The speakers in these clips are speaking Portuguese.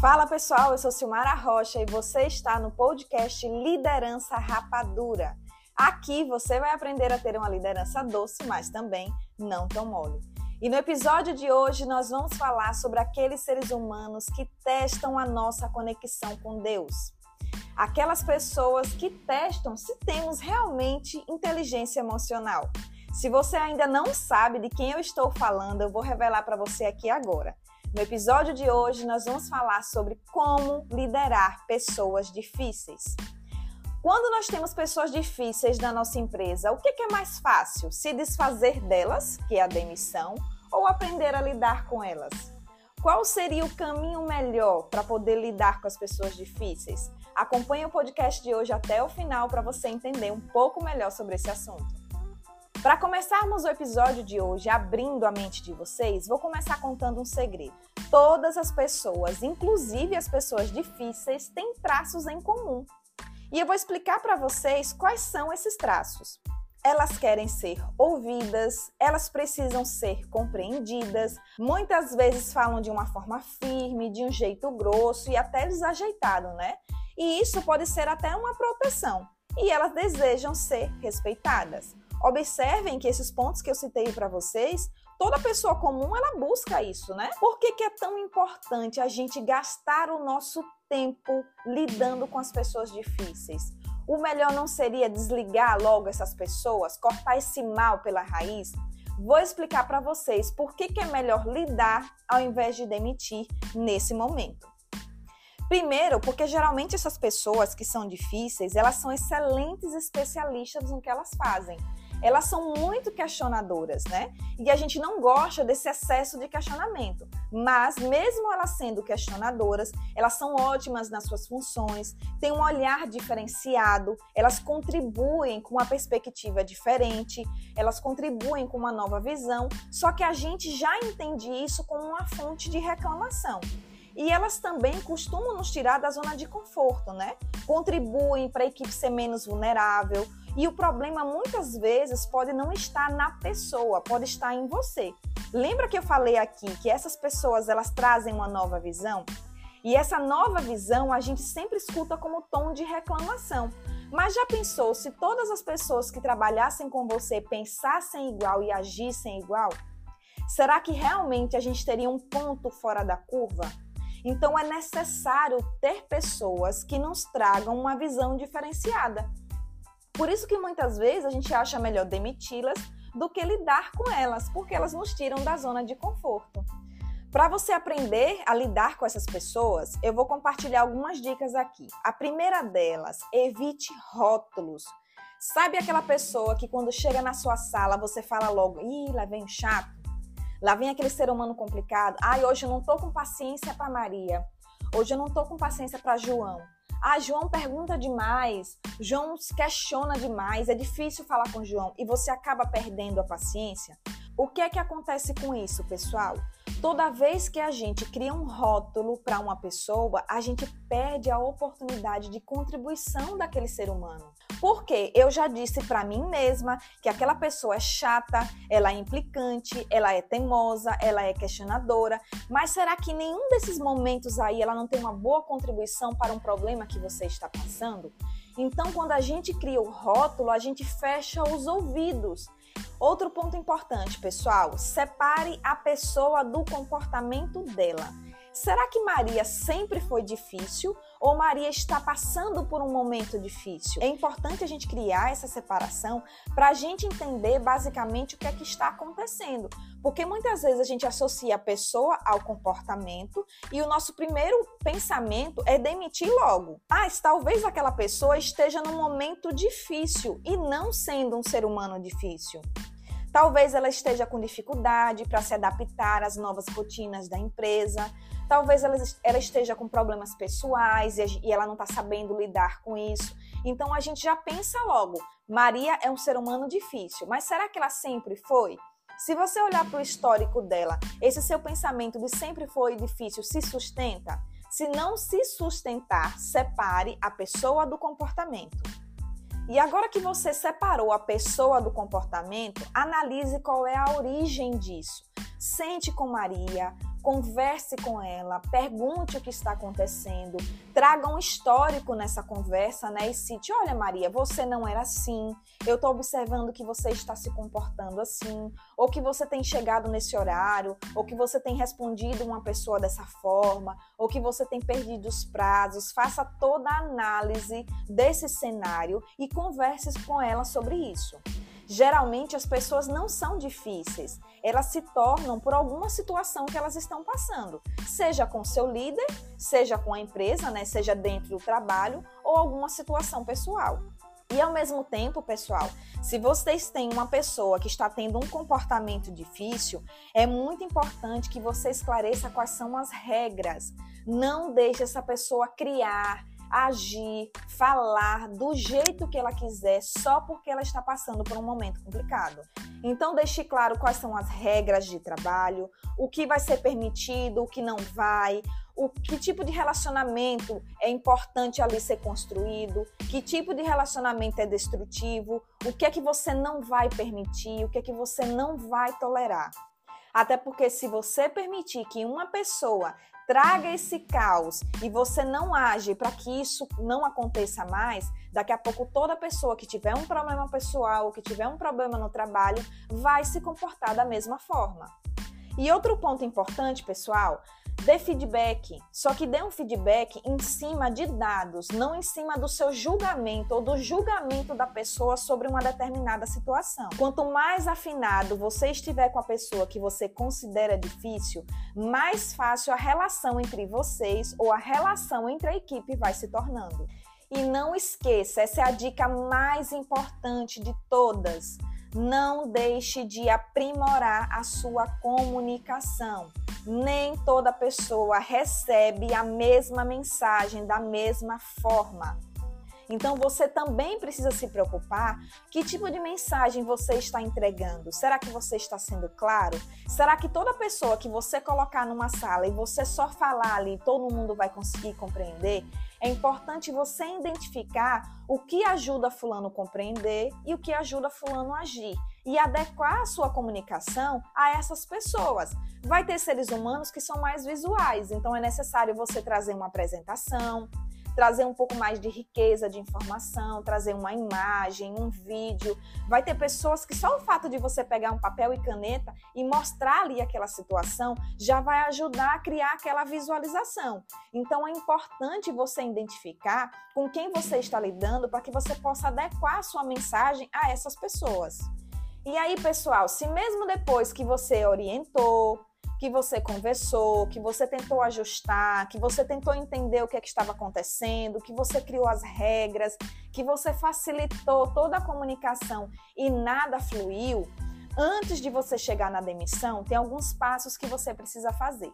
Fala pessoal, eu sou Silmara Rocha e você está no podcast Liderança Rapadura. Aqui você vai aprender a ter uma liderança doce, mas também não tão mole. E no episódio de hoje nós vamos falar sobre aqueles seres humanos que testam a nossa conexão com Deus. Aquelas pessoas que testam se temos realmente inteligência emocional. Se você ainda não sabe de quem eu estou falando, eu vou revelar para você aqui agora. No episódio de hoje, nós vamos falar sobre como liderar pessoas difíceis. Quando nós temos pessoas difíceis na nossa empresa, o que é mais fácil? Se desfazer delas, que é a demissão, ou aprender a lidar com elas? Qual seria o caminho melhor para poder lidar com as pessoas difíceis? Acompanhe o podcast de hoje até o final para você entender um pouco melhor sobre esse assunto. Para começarmos o episódio de hoje abrindo a mente de vocês, vou começar contando um segredo. Todas as pessoas, inclusive as pessoas difíceis, têm traços em comum. E eu vou explicar para vocês quais são esses traços. Elas querem ser ouvidas, elas precisam ser compreendidas, muitas vezes falam de uma forma firme, de um jeito grosso e até desajeitado, né? E isso pode ser até uma proteção. E elas desejam ser respeitadas. Observem que esses pontos que eu citei para vocês, toda pessoa comum ela busca isso, né? Por que, que é tão importante a gente gastar o nosso tempo lidando com as pessoas difíceis? O melhor não seria desligar logo essas pessoas, cortar esse mal pela raiz? Vou explicar para vocês por que, que é melhor lidar ao invés de demitir nesse momento. Primeiro, porque geralmente essas pessoas que são difíceis, elas são excelentes especialistas no que elas fazem elas são muito questionadoras, né? E a gente não gosta desse excesso de questionamento. Mas, mesmo elas sendo questionadoras, elas são ótimas nas suas funções, têm um olhar diferenciado, elas contribuem com uma perspectiva diferente, elas contribuem com uma nova visão, só que a gente já entende isso como uma fonte de reclamação. E elas também costumam nos tirar da zona de conforto, né? Contribuem para a equipe ser menos vulnerável, e o problema muitas vezes pode não estar na pessoa, pode estar em você. Lembra que eu falei aqui que essas pessoas elas trazem uma nova visão? E essa nova visão a gente sempre escuta como tom de reclamação. Mas já pensou se todas as pessoas que trabalhassem com você pensassem igual e agissem igual? Será que realmente a gente teria um ponto fora da curva? Então é necessário ter pessoas que nos tragam uma visão diferenciada. Por isso que muitas vezes a gente acha melhor demiti-las do que lidar com elas, porque elas nos tiram da zona de conforto. Para você aprender a lidar com essas pessoas, eu vou compartilhar algumas dicas aqui. A primeira delas, evite rótulos. Sabe aquela pessoa que quando chega na sua sala você fala logo, ih, lá vem chato, lá vem aquele ser humano complicado, ai, hoje eu não tô com paciência para Maria, hoje eu não tô com paciência para João. Ah, João pergunta demais, João questiona demais, é difícil falar com João e você acaba perdendo a paciência. O que é que acontece com isso, pessoal? Toda vez que a gente cria um rótulo para uma pessoa, a gente perde a oportunidade de contribuição daquele ser humano. Porque eu já disse para mim mesma que aquela pessoa é chata, ela é implicante, ela é teimosa, ela é questionadora, mas será que nenhum desses momentos aí ela não tem uma boa contribuição para um problema que você está passando? Então, quando a gente cria o rótulo, a gente fecha os ouvidos Outro ponto importante, pessoal: separe a pessoa do comportamento dela. Será que Maria sempre foi difícil ou Maria está passando por um momento difícil? É importante a gente criar essa separação para a gente entender basicamente o que é que está acontecendo. Porque muitas vezes a gente associa a pessoa ao comportamento e o nosso primeiro pensamento é demitir logo. Ah, talvez aquela pessoa esteja num momento difícil e não sendo um ser humano difícil. Talvez ela esteja com dificuldade para se adaptar às novas rotinas da empresa. Talvez ela, ela esteja com problemas pessoais e, e ela não está sabendo lidar com isso. Então a gente já pensa logo: Maria é um ser humano difícil, mas será que ela sempre foi? Se você olhar para o histórico dela, esse seu pensamento de sempre foi difícil se sustenta? Se não se sustentar, separe a pessoa do comportamento. E agora que você separou a pessoa do comportamento, analise qual é a origem disso. Sente com Maria, converse com ela, pergunte o que está acontecendo, traga um histórico nessa conversa, né? E cite: olha, Maria, você não era assim, eu estou observando que você está se comportando assim, ou que você tem chegado nesse horário, ou que você tem respondido uma pessoa dessa forma, ou que você tem perdido os prazos. Faça toda a análise desse cenário e converse com ela sobre isso. Geralmente as pessoas não são difíceis, elas se tornam por alguma situação que elas estão passando, seja com seu líder, seja com a empresa, né, seja dentro do trabalho ou alguma situação pessoal. E ao mesmo tempo, pessoal, se vocês têm uma pessoa que está tendo um comportamento difícil, é muito importante que você esclareça quais são as regras. Não deixe essa pessoa criar, agir, falar do jeito que ela quiser só porque ela está passando por um momento complicado. Então, deixe claro quais são as regras de trabalho, o que vai ser permitido, o que não vai, o que tipo de relacionamento é importante ali ser construído, que tipo de relacionamento é destrutivo, o que é que você não vai permitir, o que é que você não vai tolerar. Até porque se você permitir que uma pessoa traga esse caos e você não age para que isso não aconteça mais, daqui a pouco toda pessoa que tiver um problema pessoal ou que tiver um problema no trabalho vai se comportar da mesma forma. E outro ponto importante, pessoal, Dê feedback, só que dê um feedback em cima de dados, não em cima do seu julgamento ou do julgamento da pessoa sobre uma determinada situação. Quanto mais afinado você estiver com a pessoa que você considera difícil, mais fácil a relação entre vocês ou a relação entre a equipe vai se tornando. E não esqueça, essa é a dica mais importante de todas. Não deixe de aprimorar a sua comunicação nem toda pessoa recebe a mesma mensagem da mesma forma. Então você também precisa se preocupar que tipo de mensagem você está entregando. Será que você está sendo claro? Será que toda pessoa que você colocar numa sala e você só falar ali, todo mundo vai conseguir compreender? É importante você identificar o que ajuda fulano a compreender e o que ajuda fulano a agir e adequar a sua comunicação a essas pessoas. Vai ter seres humanos que são mais visuais, então é necessário você trazer uma apresentação, trazer um pouco mais de riqueza de informação, trazer uma imagem, um vídeo. Vai ter pessoas que só o fato de você pegar um papel e caneta e mostrar ali aquela situação já vai ajudar a criar aquela visualização. Então é importante você identificar com quem você está lidando para que você possa adequar a sua mensagem a essas pessoas. E aí, pessoal, se mesmo depois que você orientou, que você conversou, que você tentou ajustar, que você tentou entender o que, é que estava acontecendo, que você criou as regras, que você facilitou toda a comunicação e nada fluiu, antes de você chegar na demissão, tem alguns passos que você precisa fazer.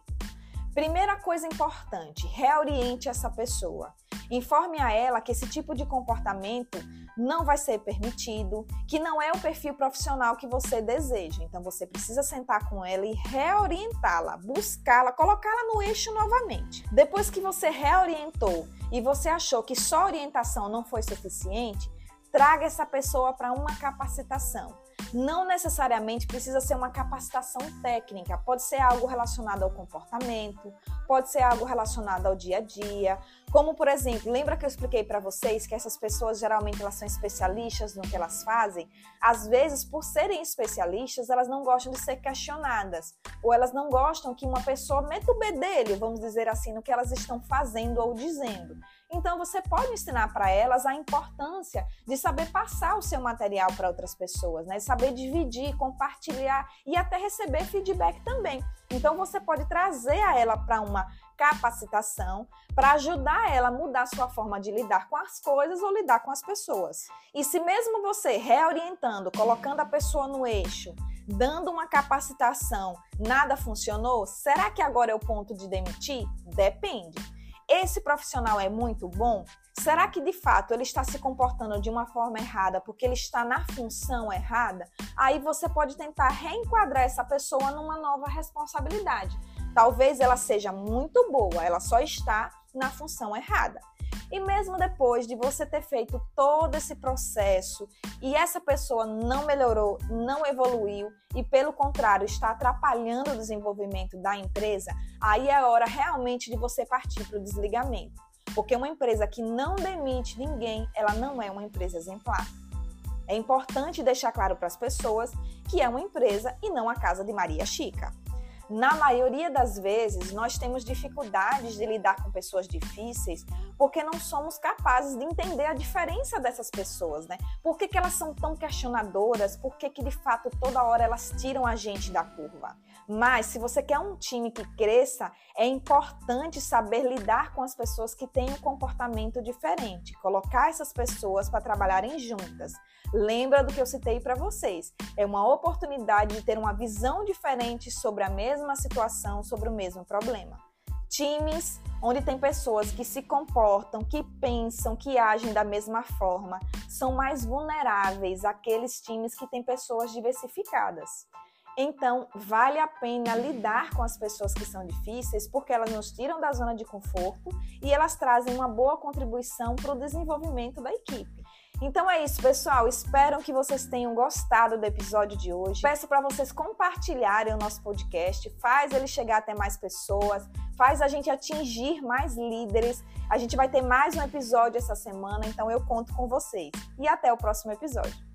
Primeira coisa importante, reoriente essa pessoa. Informe a ela que esse tipo de comportamento não vai ser permitido, que não é o perfil profissional que você deseja. Então você precisa sentar com ela e reorientá-la, buscá-la, colocá-la no eixo novamente. Depois que você reorientou e você achou que só orientação não foi suficiente, traga essa pessoa para uma capacitação. Não necessariamente precisa ser uma capacitação técnica, pode ser algo relacionado ao comportamento, pode ser algo relacionado ao dia a dia, como por exemplo, lembra que eu expliquei para vocês que essas pessoas geralmente elas são especialistas no que elas fazem? Às vezes, por serem especialistas, elas não gostam de ser questionadas, ou elas não gostam que uma pessoa meta o bedelho, vamos dizer assim, no que elas estão fazendo ou dizendo. Então, você pode ensinar para elas a importância de saber passar o seu material para outras pessoas, né? Saber dividir, compartilhar e até receber feedback também. Então, você pode trazer a ela para uma capacitação para ajudar ela a mudar sua forma de lidar com as coisas ou lidar com as pessoas. E se mesmo você reorientando, colocando a pessoa no eixo, dando uma capacitação, nada funcionou, será que agora é o ponto de demitir? Depende esse profissional é muito bom? Será que de fato ele está se comportando de uma forma errada porque ele está na função errada? Aí você pode tentar reenquadrar essa pessoa numa nova responsabilidade. Talvez ela seja muito boa, ela só está na função errada. E mesmo depois de você ter feito todo esse processo e essa pessoa não melhorou, não evoluiu e, pelo contrário, está atrapalhando o desenvolvimento da empresa, aí é hora realmente de você partir para o desligamento. Porque uma empresa que não demite ninguém, ela não é uma empresa exemplar. É importante deixar claro para as pessoas que é uma empresa e não a casa de Maria Chica. Na maioria das vezes, nós temos dificuldades de lidar com pessoas difíceis porque não somos capazes de entender a diferença dessas pessoas, né? Por que, que elas são tão questionadoras? Por que, que de fato toda hora elas tiram a gente da curva? Mas se você quer um time que cresça, é importante saber lidar com as pessoas que têm um comportamento diferente, colocar essas pessoas para trabalharem juntas. Lembra do que eu citei para vocês? É uma oportunidade de ter uma visão diferente sobre a mesma situação, sobre o mesmo problema. Times onde tem pessoas que se comportam, que pensam, que agem da mesma forma, são mais vulneráveis àqueles times que têm pessoas diversificadas. Então, vale a pena lidar com as pessoas que são difíceis, porque elas nos tiram da zona de conforto e elas trazem uma boa contribuição para o desenvolvimento da equipe. Então é isso, pessoal. Espero que vocês tenham gostado do episódio de hoje. Peço para vocês compartilharem o nosso podcast, faz ele chegar até mais pessoas, faz a gente atingir mais líderes. A gente vai ter mais um episódio essa semana, então eu conto com vocês. E até o próximo episódio.